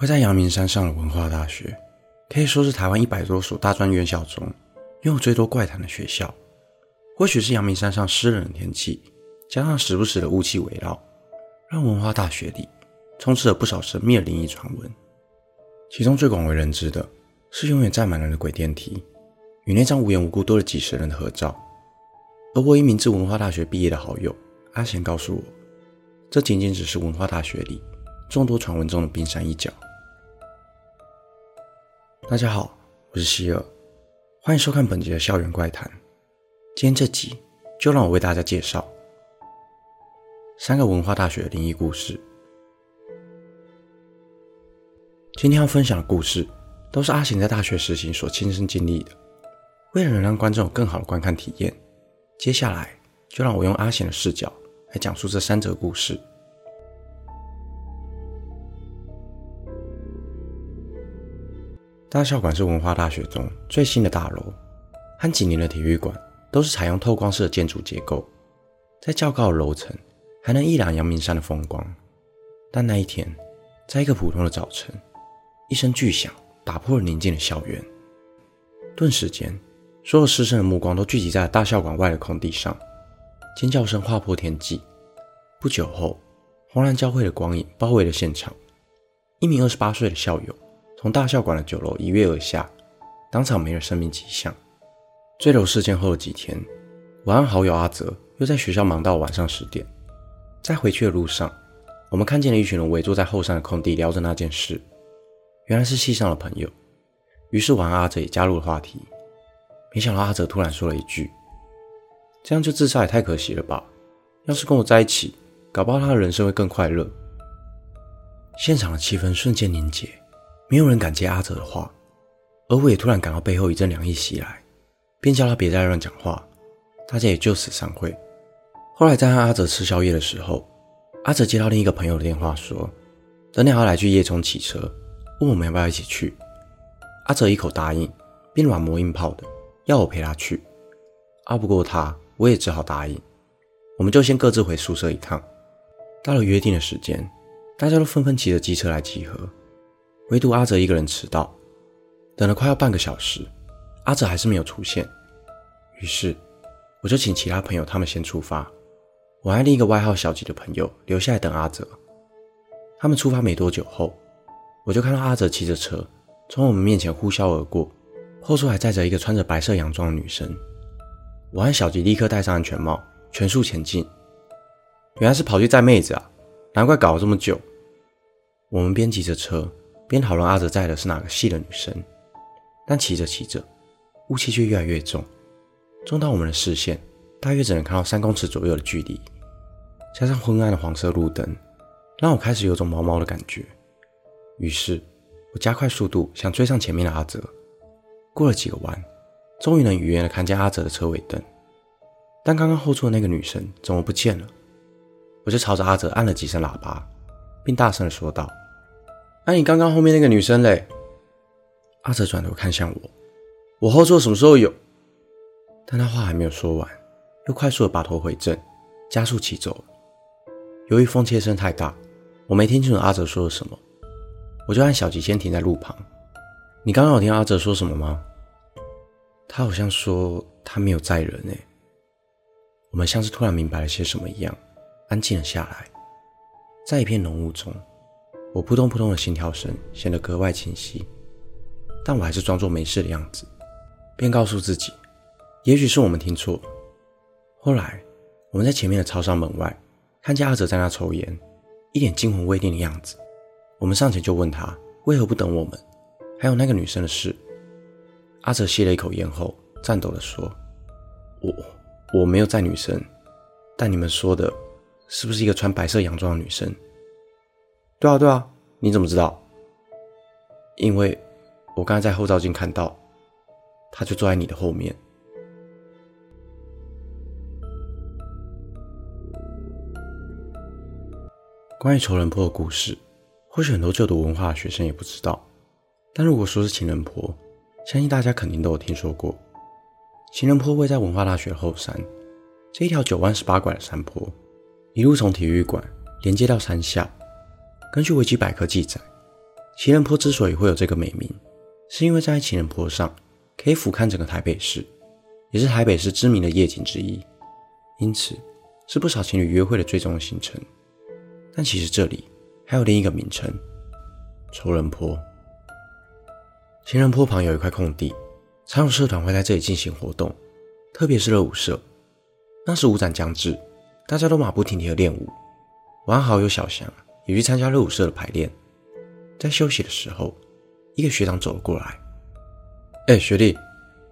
位在阳明山上的文化大学，可以说是台湾一百多所大专院校中拥有最多怪谈的学校。或许是阳明山上湿冷的天气，加上时不时的雾气围绕，让文化大学里充斥了不少神秘的灵异传闻。其中最广为人知的是永远站满人的鬼电梯，与那张无缘无故多了几十人的合照。而我一名自文化大学毕业的好友阿贤告诉我，这仅仅只是文化大学里众多传闻中的冰山一角。大家好，我是希尔，欢迎收看本集的校园怪谈。今天这集就让我为大家介绍三个文化大学的灵异故事。今天要分享的故事都是阿贤在大学时期所亲身经历的。为了能让观众有更好的观看体验，接下来就让我用阿贤的视角来讲述这三则故事。大校馆是文化大学中最新的大楼，和几年的体育馆都是采用透光式的建筑结构，在较高的楼层还能一览阳明山的风光。但那一天，在一个普通的早晨，一声巨响打破了宁静的校园，顿时间，所有师生的目光都聚集在了大校馆外的空地上，尖叫声划破天际。不久后，红蓝交汇的光影包围了现场，一名二十八岁的校友。从大校馆的酒楼一跃而下，当场没了生命迹象。坠楼事件后的几天，我和好友阿泽又在学校忙到晚上十点。在回去的路上，我们看见了一群人围坐在后山的空地聊着那件事，原来是系上的朋友。于是我和阿泽也加入了话题。没想到阿泽突然说了一句：“这样就自杀也太可惜了吧？要是跟我在一起，搞不好他的人生会更快乐。”现场的气氛瞬间凝结。没有人敢接阿哲的话，而我也突然感到背后一阵凉意袭来，便叫他别再乱讲话。大家也就此散会。后来在和阿哲吃宵夜的时候，阿哲接到另一个朋友的电话，说等两号来去夜冲骑车，问我们要不要一起去。阿哲一口答应，并软磨硬泡的要我陪他去。拗不过他，我也只好答应。我们就先各自回宿舍一趟。到了约定的时间，大家都纷纷骑着机车来集合。唯独阿泽一个人迟到，等了快要半个小时，阿泽还是没有出现。于是，我就请其他朋友他们先出发，我和另一个外号小吉的朋友留下来等阿泽。他们出发没多久后，我就看到阿泽骑着车从我们面前呼啸而过，后座还载着一个穿着白色洋装的女生。我和小吉立刻戴上安全帽，全速前进。原来是跑去载妹子啊，难怪搞了这么久。我们边骑着车。边讨论阿泽载的是哪个系的女生，但骑着骑着，雾气却越来越重，重到我们的视线大约只能看到三公尺左右的距离，加上昏暗的黄色路灯，让我开始有种毛毛的感觉。于是，我加快速度想追上前面的阿泽。过了几个弯，终于能远远的看见阿泽的车尾灯，但刚刚后座的那个女生怎么不见了？我就朝着阿泽按了几声喇叭，并大声的说道。那、啊、你刚刚后面那个女生嘞？阿泽转头看向我，我后座什么时候有？但他话还没有说完，又快速的把头回正，加速骑走。由于风切声太大，我没听清楚阿泽说了什么，我就让小吉先停在路旁。你刚刚有听阿泽说什么吗？他好像说他没有载人诶。我们像是突然明白了些什么一样，安静了下来，在一片浓雾中。我扑通扑通的心跳声显得格外清晰，但我还是装作没事的样子，便告诉自己，也许是我们听错。后来，我们在前面的超商门外看见阿哲在那抽烟，一脸惊魂未定的样子。我们上前就问他为何不等我们，还有那个女生的事。阿哲吸了一口烟后，颤抖地说：“我我没有载女生，但你们说的是不是一个穿白色洋装的女生？”对啊，对啊，你怎么知道？因为我刚才在后照镜看到，他就坐在你的后面。关于仇人坡的故事，或许很多就读文化的学生也不知道，但如果说是情人坡，相信大家肯定都有听说过。情人坡位在文化大学后山，这一条九弯十八拐的山坡，一路从体育馆连接到山下。根据维基百科记载，情人坡之所以会有这个美名，是因为在情人坡上可以俯瞰整个台北市，也是台北市知名的夜景之一，因此是不少情侣约会的最终行程。但其实这里还有另一个名称——仇人坡。情人坡旁有一块空地，常有社团会在这里进行活动，特别是热舞社。那时舞展将至，大家都马不停蹄的练舞。我和好友小翔也去参加热舞社的排练。在休息的时候，一个学长走了过来。哎、学弟，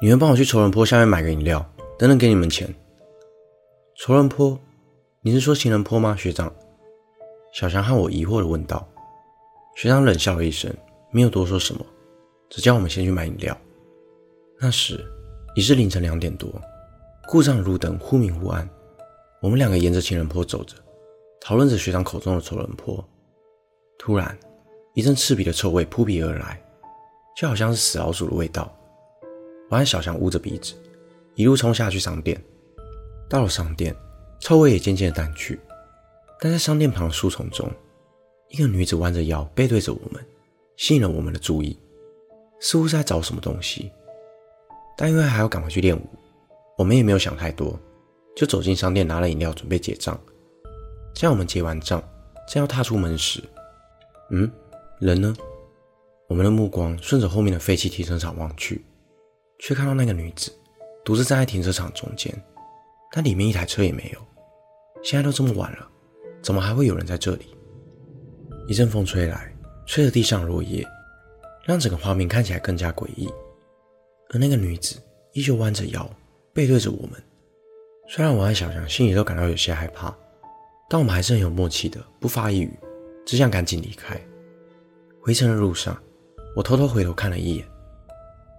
你们帮我去仇人坡下面买个饮料，等等给你们钱。仇人坡？你是说情人坡吗，学长？小强和我疑惑地问道。学长冷笑了一声，没有多说什么，只叫我们先去买饮料。那时已是凌晨两点多，故障的路灯忽明忽暗。我们两个沿着情人坡走着，讨论着学长口中的仇人坡。突然，一阵刺鼻的臭味扑鼻而来，就好像是死老鼠的味道。我和小强捂着鼻子，一路冲下去商店。到了商店，臭味也渐渐的淡去。但在商店旁的树丛中，一个女子弯着腰背对着我们，吸引了我们的注意，似乎是在找什么东西。但因为还要赶回去练舞，我们也没有想太多，就走进商店拿了饮料准备结账。在我们结完账，正要踏出门时，嗯？人呢？我们的目光顺着后面的废弃停车场望去，却看到那个女子独自站在停车场中间，但里面一台车也没有。现在都这么晚了，怎么还会有人在这里？一阵风吹来，吹着地上落叶，让整个画面看起来更加诡异。而那个女子依旧弯着腰，背对着我们。虽然我和小强心里都感到有些害怕，但我们还是很有默契的，不发一语，只想赶紧离开。回程的路上，我偷偷回头看了一眼，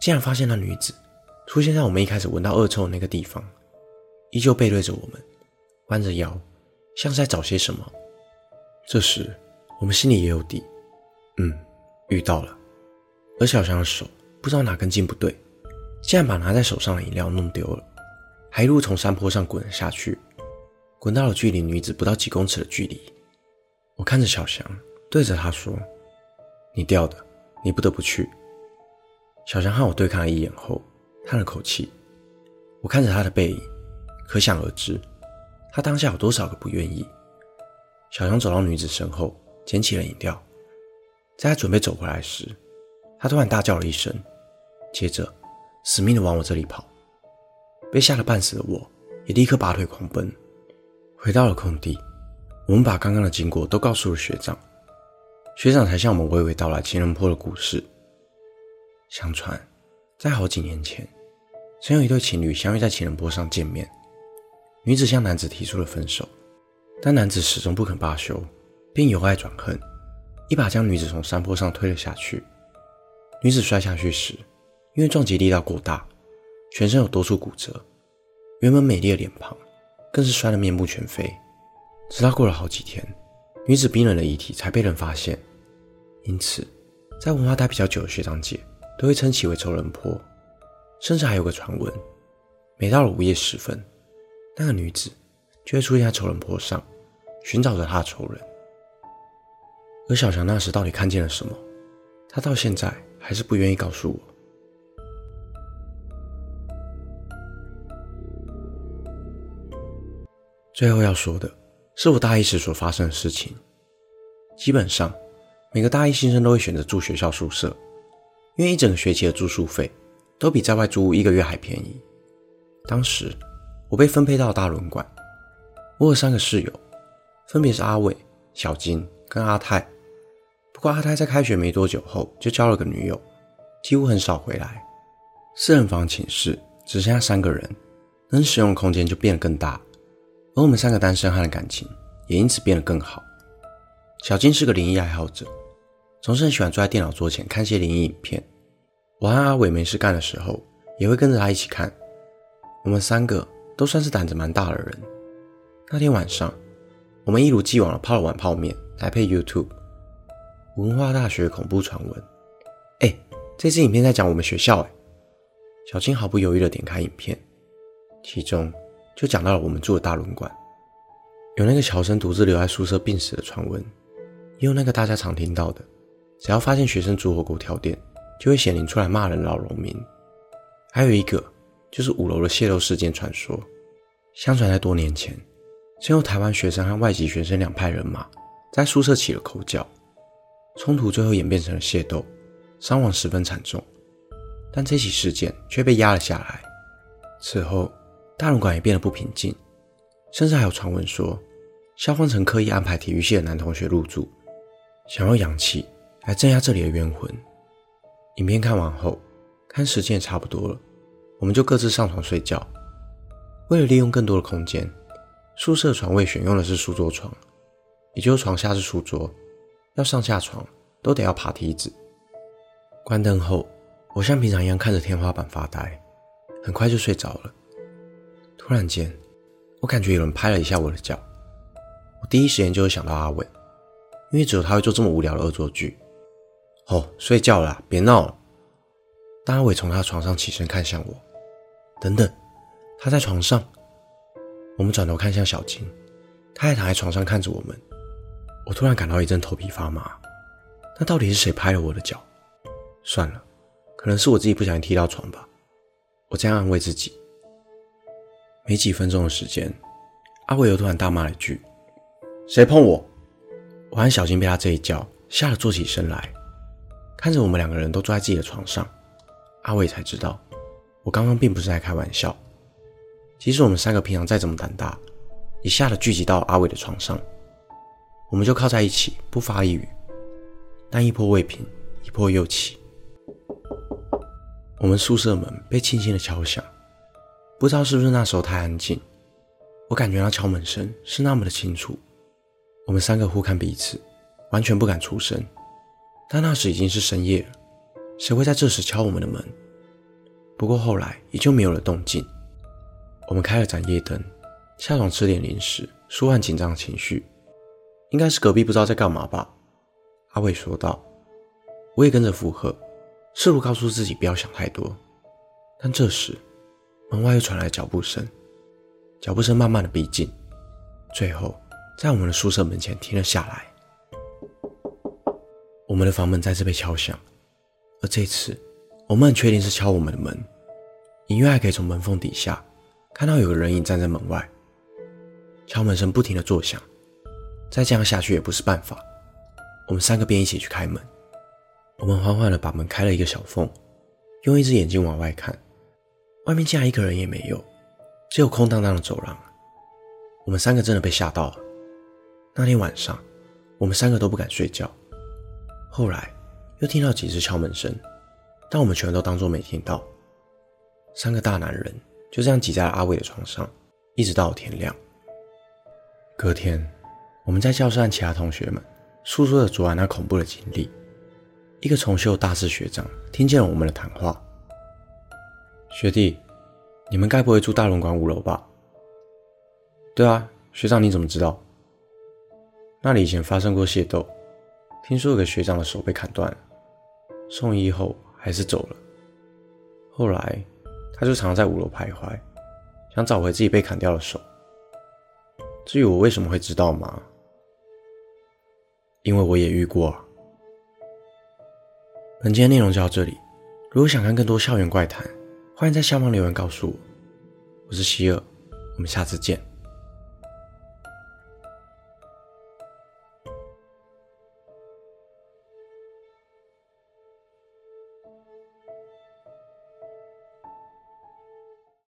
竟然发现那女子出现在我们一开始闻到恶臭的那个地方，依旧背对着我们，弯着腰，像是在找些什么。这时，我们心里也有底，嗯，遇到了。而小强的手不知道哪根筋不对，竟然把拿在手上的饮料弄丢了，还一路从山坡上滚了下去，滚到了距离女子不到几公尺的距离。我看着小强，对着他说。你掉的，你不得不去。小强和我对看了一眼后，叹了口气。我看着他的背影，可想而知，他当下有多少个不愿意。小强走到女子身后，捡起了饮料。在他准备走回来时，他突然大叫了一声，接着死命的往我这里跑。被吓得半死的我，也立刻拔腿狂奔。回到了空地，我们把刚刚的经过都告诉了学长。学长才向我们娓娓道来情人坡的故事。相传，在好几年前，曾有一对情侣相遇在情人坡上见面。女子向男子提出了分手，但男子始终不肯罢休，并由爱转恨，一把将女子从山坡上推了下去。女子摔下去时，因为撞击力道过大，全身有多处骨折，原本美丽的脸庞更是摔得面目全非。直到过了好几天，女子冰冷的遗体才被人发现。因此，在文化待比较久的学长姐都会称其为仇人坡，甚至还有个传闻：每到了午夜时分，那个女子就会出现在仇人坡上，寻找着她的仇人。而小强那时到底看见了什么？他到现在还是不愿意告诉我。最后要说的是我大一时所发生的事情，基本上。每个大一新生都会选择住学校宿舍，因为一整个学期的住宿费都比在外租屋一个月还便宜。当时我被分配到大轮馆，我有三个室友，分别是阿伟、小金跟阿泰。不过阿泰在开学没多久后就交了个女友，几乎很少回来。四人房寝室只剩下三个人，能使用的空间就变得更大，而我们三个单身汉的感情也因此变得更好。小金是个灵异爱好者。总是很喜欢坐在电脑桌前看些灵异影片。我和阿伟没事干的时候，也会跟着他一起看。我们三个都算是胆子蛮大的人。那天晚上，我们一如既往的泡了碗泡面来配 YouTube。文化大学恐怖传闻。哎，这支影片在讲我们学校哎。小青毫不犹豫的点开影片，其中就讲到了我们住的大轮馆，有那个乔生独自留在宿舍病死的传闻，也有那个大家常听到的。只要发现学生煮火锅跳电，就会显灵出来骂人老农民。还有一个就是五楼的泄漏事件传说，相传在多年前，曾有台湾学生和外籍学生两派人马在宿舍起了口角，冲突最后演变成了械斗，伤亡十分惨重。但这起事件却被压了下来。此后，大龙馆也变得不平静，甚至还有传闻说，校方曾刻意安排体育系的男同学入住，想要阳气来镇压这里的冤魂。影片看完后，看时间也差不多了，我们就各自上床睡觉。为了利用更多的空间，宿舍床位选用的是书桌床，也就是床下是书桌，要上下床都得要爬梯子。关灯后。我像平常一样看着天花板发呆，很快就睡着了。突然间，我感觉有人拍了一下我的脚，我第一时间就会想到阿伟，因为只有他会做这么无聊的恶作剧。哦，睡觉了啦，别闹了。当阿伟从他床上起身看向我，等等，他在床上。我们转头看向小金，他还躺在床上看着我们。我突然感到一阵头皮发麻，那到底是谁拍了我的脚？算了。可能是我自己不小心踢到床吧，我这样安慰自己。没几分钟的时间，阿伟又突然大骂了一句：“谁碰我？”我和小金被他这一叫吓得坐起身来，看着我们两个人都坐在自己的床上，阿伟才知道我刚刚并不是在开玩笑。即使我们三个平常再怎么胆大，也吓得聚集到阿伟的床上，我们就靠在一起不发一语，但一波未平，一波又起。我们宿舍门被轻轻的敲响，不知道是不是那时候太安静，我感觉那敲门声是那么的清楚。我们三个互看彼此，完全不敢出声。但那时已经是深夜了，谁会在这时敲我们的门？不过后来也就没有了动静。我们开了盏夜灯，下床吃点零食，舒缓紧张的情绪。应该是隔壁不知道在干嘛吧？阿伟说道。我也跟着附和。试图告诉自己不要想太多，但这时门外又传来脚步声，脚步声慢慢的逼近，最后在我们的宿舍门前停了下来。我们的房门再次被敲响，而这次我们很确定是敲我们的门，隐约还可以从门缝底下看到有个人影站在门外。敲门声不停的作响，再这样下去也不是办法，我们三个便一起去开门。我们缓缓的把门开了一个小缝，用一只眼睛往外看，外面竟然一个人也没有，只有空荡荡的走廊。我们三个真的被吓到了。那天晚上，我们三个都不敢睡觉。后来又听到几次敲门声，但我们全都当作没听到。三个大男人就这样挤在了阿伟的床上，一直到天亮。隔天，我们在教室和其他同学们诉说着昨晚那恐怖的经历。一个重修大四学长听见了我们的谈话。学弟，你们该不会住大龙馆五楼吧？对啊，学长你怎么知道？那里以前发生过械斗，听说有个学长的手被砍断，送医后还是走了。后来他就常常在五楼徘徊，想找回自己被砍掉的手。至于我为什么会知道吗？因为我也遇过啊。本期的内容就到这里。如果想看更多校园怪谈，欢迎在下方留言告诉我。我是希尔，我们下次见。